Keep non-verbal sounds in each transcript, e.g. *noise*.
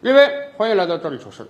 各位，欢迎来到这里说事儿。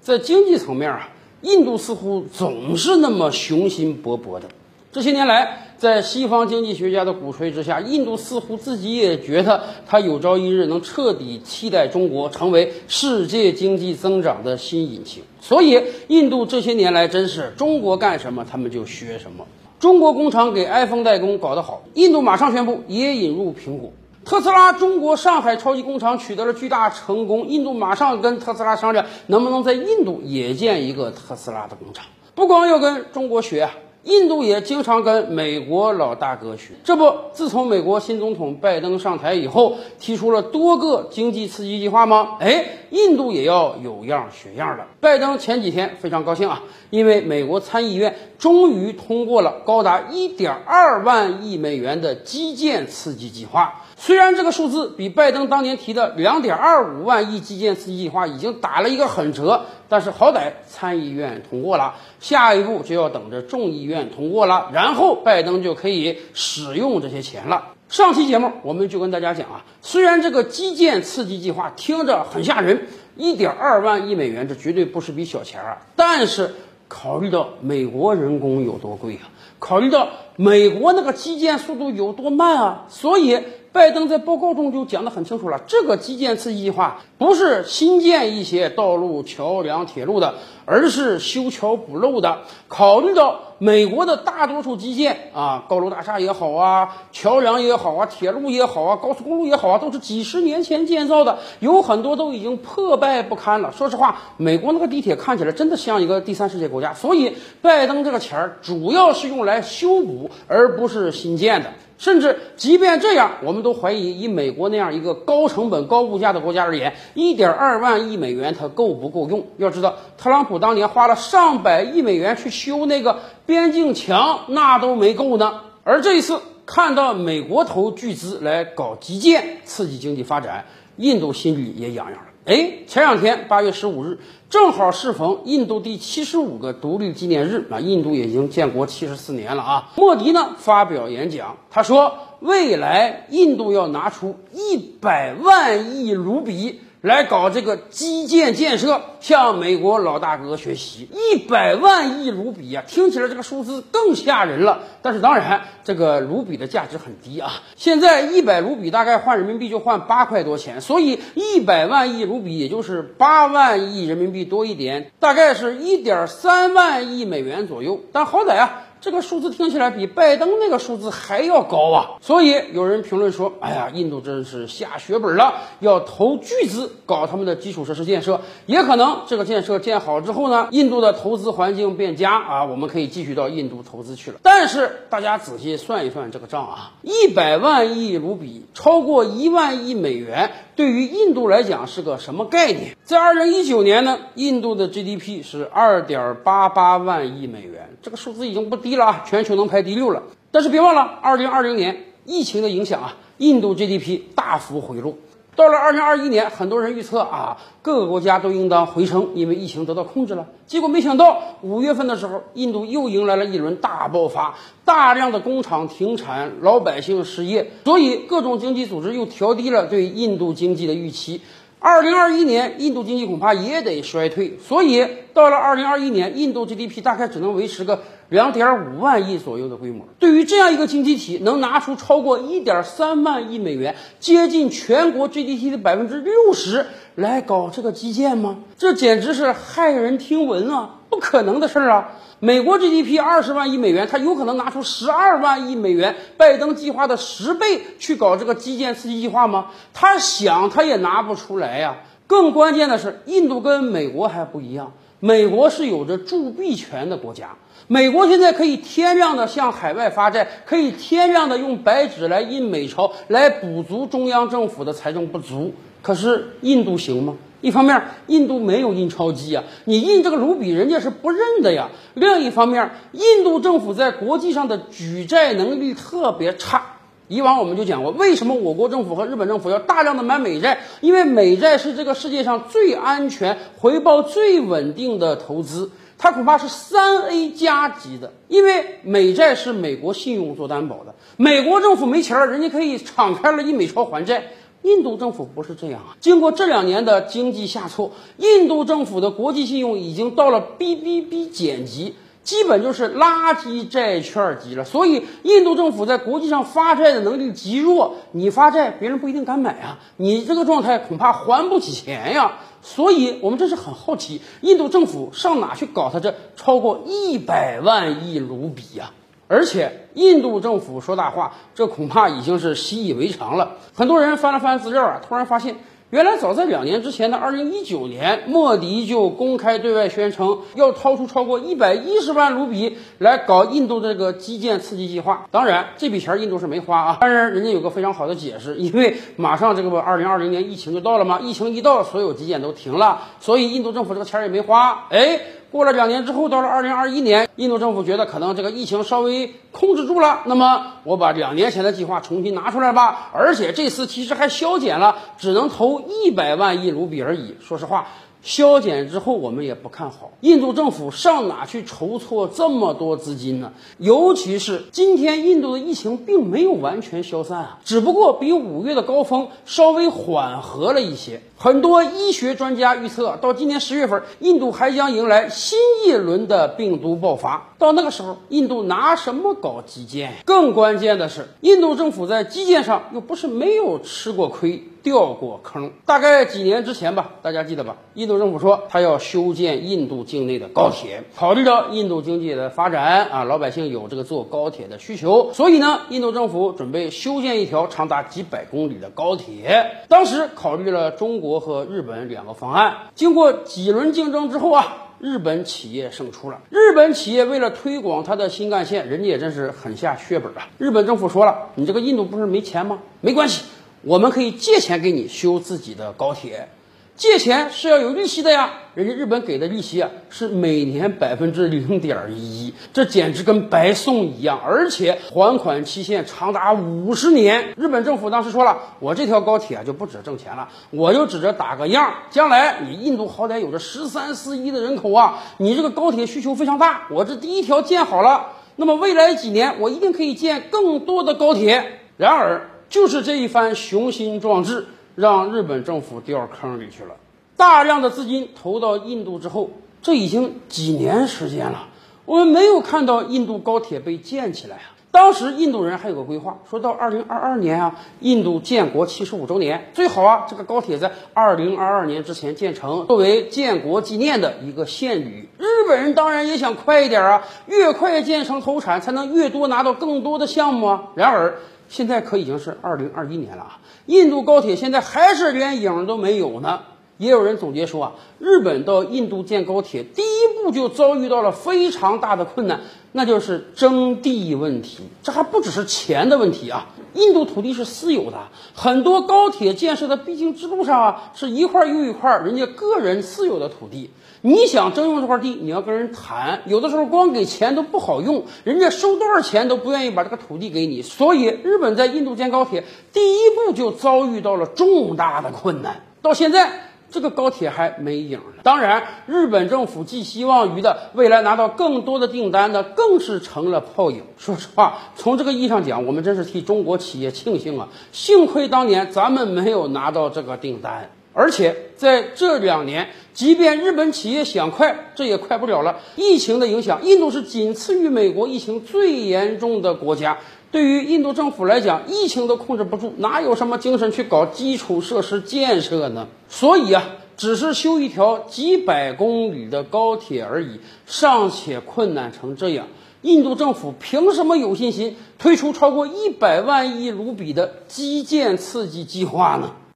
在经济层面啊，印度似乎总是那么雄心勃勃的。这些年来，在西方经济学家的鼓吹之下，印度似乎自己也觉得它有朝一日能彻底替代中国，成为世界经济增长的新引擎。所以，印度这些年来真是中国干什么他们就学什么。中国工厂给 iPhone 代工搞得好，印度马上宣布也引入苹果。特斯拉中国上海超级工厂取得了巨大成功，印度马上跟特斯拉商量，能不能在印度也建一个特斯拉的工厂？不光要跟中国学，印度也经常跟美国老大哥学。这不，自从美国新总统拜登上台以后，提出了多个经济刺激计划吗？哎，印度也要有样学样了。拜登前几天非常高兴啊，因为美国参议院终于通过了高达一点二万亿美元的基建刺激计划。虽然这个数字比拜登当年提的两点二五万亿基建刺激计划已经打了一个狠折，但是好歹参议院通过了，下一步就要等着众议院通过了，然后拜登就可以使用这些钱了。上期节目我们就跟大家讲啊，虽然这个基建刺激计划听着很吓人，一点二万亿美元，这绝对不是笔小钱啊，但是考虑到美国人工有多贵啊，考虑到美国那个基建速度有多慢啊，所以。拜登在报告中就讲得很清楚了，这个基建刺激计划不是新建一些道路、桥梁、铁路的，而是修桥补漏的。考虑到美国的大多数基建啊，高楼大厦也好啊，桥梁也好啊，铁路也好啊，高速公路也好啊，都是几十年前建造的，有很多都已经破败不堪了。说实话，美国那个地铁看起来真的像一个第三世界国家。所以，拜登这个钱儿主要是用来修补，而不是新建的。甚至，即便这样，我们都怀疑，以美国那样一个高成本、高物价的国家而言，一点二万亿美元它够不够用？要知道，特朗普当年花了上百亿美元去修那个边境墙，那都没够呢。而这一次，看到美国投巨资来搞基建，刺激经济发展，印度心里也痒痒了。哎，前两天八月十五日，正好适逢印度第七十五个独立纪念日啊，印度已经建国七十四年了啊。莫迪呢发表演讲，他说，未来印度要拿出一百万亿卢比。来搞这个基建建设，向美国老大哥学习，一百万亿卢比啊，听起来这个数字更吓人了。但是当然，这个卢比的价值很低啊，现在一百卢比大概换人民币就换八块多钱，所以一百万亿卢比也就是八万亿人民币多一点，大概是一点三万亿美元左右。但好歹啊。这个数字听起来比拜登那个数字还要高啊！所以有人评论说：“哎呀，印度真是下血本了，要投巨资搞他们的基础设施建设。也可能这个建设 *laughs* 建好之后呢，印度的投资环境变佳啊，我们可以继续到印度投资去了。但是大家仔细算一算这个账啊，一百万亿卢比，超过一万亿美元。”对于印度来讲是个什么概念？在二零一九年呢，印度的 GDP 是二点八八万亿美元，这个数字已经不低了啊，全球能排第六了。但是别忘了，二零二零年疫情的影响啊，印度 GDP 大幅回落。到了二零二一年，很多人预测啊，各个国家都应当回升，因为疫情得到控制了。结果没想到，五月份的时候，印度又迎来了一轮大爆发，大量的工厂停产，老百姓失业，所以各种经济组织又调低了对印度经济的预期。二零二一年，印度经济恐怕也得衰退，所以到了二零二一年，印度 GDP 大概只能维持个。两点五万亿左右的规模，对于这样一个经济体，能拿出超过一点三万亿美元，接近全国 GDP 的百分之六十来搞这个基建吗？这简直是骇人听闻啊！可能的事儿啊！美国 GDP 二十万亿美元，他有可能拿出十二万亿美元，拜登计划的十倍去搞这个基建刺激计划吗？他想他也拿不出来呀！更关键的是，印度跟美国还不一样，美国是有着铸币权的国家。美国现在可以天量的向海外发债，可以天量的用白纸来印美钞，来补足中央政府的财政不足。可是印度行吗？一方面，印度没有印钞机啊，你印这个卢比，人家是不认的呀。另一方面，印度政府在国际上的举债能力特别差。以往我们就讲过，为什么我国政府和日本政府要大量的买美债？因为美债是这个世界上最安全、回报最稳定的投资。它恐怕是三 A 加级的，因为美债是美国信用做担保的，美国政府没钱儿，人家可以敞开了印美钞还债。印度政府不是这样啊！经过这两年的经济下挫，印度政府的国际信用已经到了 BBB 减级，基本就是垃圾债券级了。所以，印度政府在国际上发债的能力极弱，你发债别人不一定敢买啊！你这个状态恐怕还不起钱呀！所以我们真是很好奇，印度政府上哪去搞他这超过一百万亿卢比呀？而且印度政府说大话，这恐怕已经是习以为常了。很多人翻了翻资料啊，突然发现，原来早在两年之前的二零一九年，莫迪就公开对外宣称要掏出超过一百一十万卢比来搞印度这个基建刺激计划。当然，这笔钱印度是没花啊，但是人家有个非常好的解释，因为马上这个不二零二零年疫情就到了吗？疫情一到，所有基建都停了，所以印度政府这个钱也没花。哎。过了两年之后，到了二零二一年，印度政府觉得可能这个疫情稍微控制住了，那么我把两年前的计划重新拿出来吧，而且这次其实还削减了，只能投一百万亿卢比而已。说实话。削减之后，我们也不看好。印度政府上哪去筹措这么多资金呢？尤其是今天，印度的疫情并没有完全消散啊，只不过比五月的高峰稍微缓和了一些。很多医学专家预测，到今年十月份，印度还将迎来新一轮的病毒爆发。到那个时候，印度拿什么搞基建？更关键的是，印度政府在基建上又不是没有吃过亏。掉过坑，大概几年之前吧，大家记得吧？印度政府说他要修建印度境内的高铁，考虑到印度经济的发展啊，老百姓有这个坐高铁的需求，所以呢，印度政府准备修建一条长达几百公里的高铁。当时考虑了中国和日本两个方案，经过几轮竞争之后啊，日本企业胜出了。日本企业为了推广它的新干线，人家也真是狠下血本啊。日本政府说了，你这个印度不是没钱吗？没关系。我们可以借钱给你修自己的高铁，借钱是要有利息的呀。人家日本给的利息啊是每年百分之零点一，这简直跟白送一样，而且还款期限长达五十年。日本政府当时说了，我这条高铁啊就不指着挣钱了，我就指着打个样。将来你印度好歹有着十三四亿的人口啊，你这个高铁需求非常大，我这第一条建好了，那么未来几年我一定可以建更多的高铁。然而。就是这一番雄心壮志，让日本政府掉坑里去了。大量的资金投到印度之后，这已经几年时间了，我们没有看到印度高铁被建起来啊。当时印度人还有个规划，说到二零二二年啊，印度建国七十五周年，最好啊，这个高铁在二零二二年之前建成，作为建国纪念的一个献礼。日本人当然也想快一点啊，越快建成投产，才能越多拿到更多的项目啊。然而。现在可已经是二零二一年了啊！印度高铁现在还是连影都没有呢。也有人总结说啊，日本到印度建高铁，第一步就遭遇到了非常大的困难，那就是征地问题。这还不只是钱的问题啊！印度土地是私有的，很多高铁建设的必经之路上啊，是一块又一块人家个人私有的土地。你想征用这块地，你要跟人谈，有的时候光给钱都不好用，人家收多少钱都不愿意把这个土地给你。所以，日本在印度建高铁，第一步就遭遇到了重大的困难。到现在，这个高铁还没影呢。当然，日本政府寄希望于的未来拿到更多的订单呢，更是成了泡影。说实话，从这个意义上讲，我们真是替中国企业庆幸啊！幸亏当年咱们没有拿到这个订单。而且在这两年，即便日本企业想快，这也快不了了。疫情的影响，印度是仅次于美国疫情最严重的国家。对于印度政府来讲，疫情都控制不住，哪有什么精神去搞基础设施建设呢？所以啊，只是修一条几百公里的高铁而已，尚且困难成这样，印度政府凭什么有信心推出超过一百万亿卢比的基建刺激计划呢？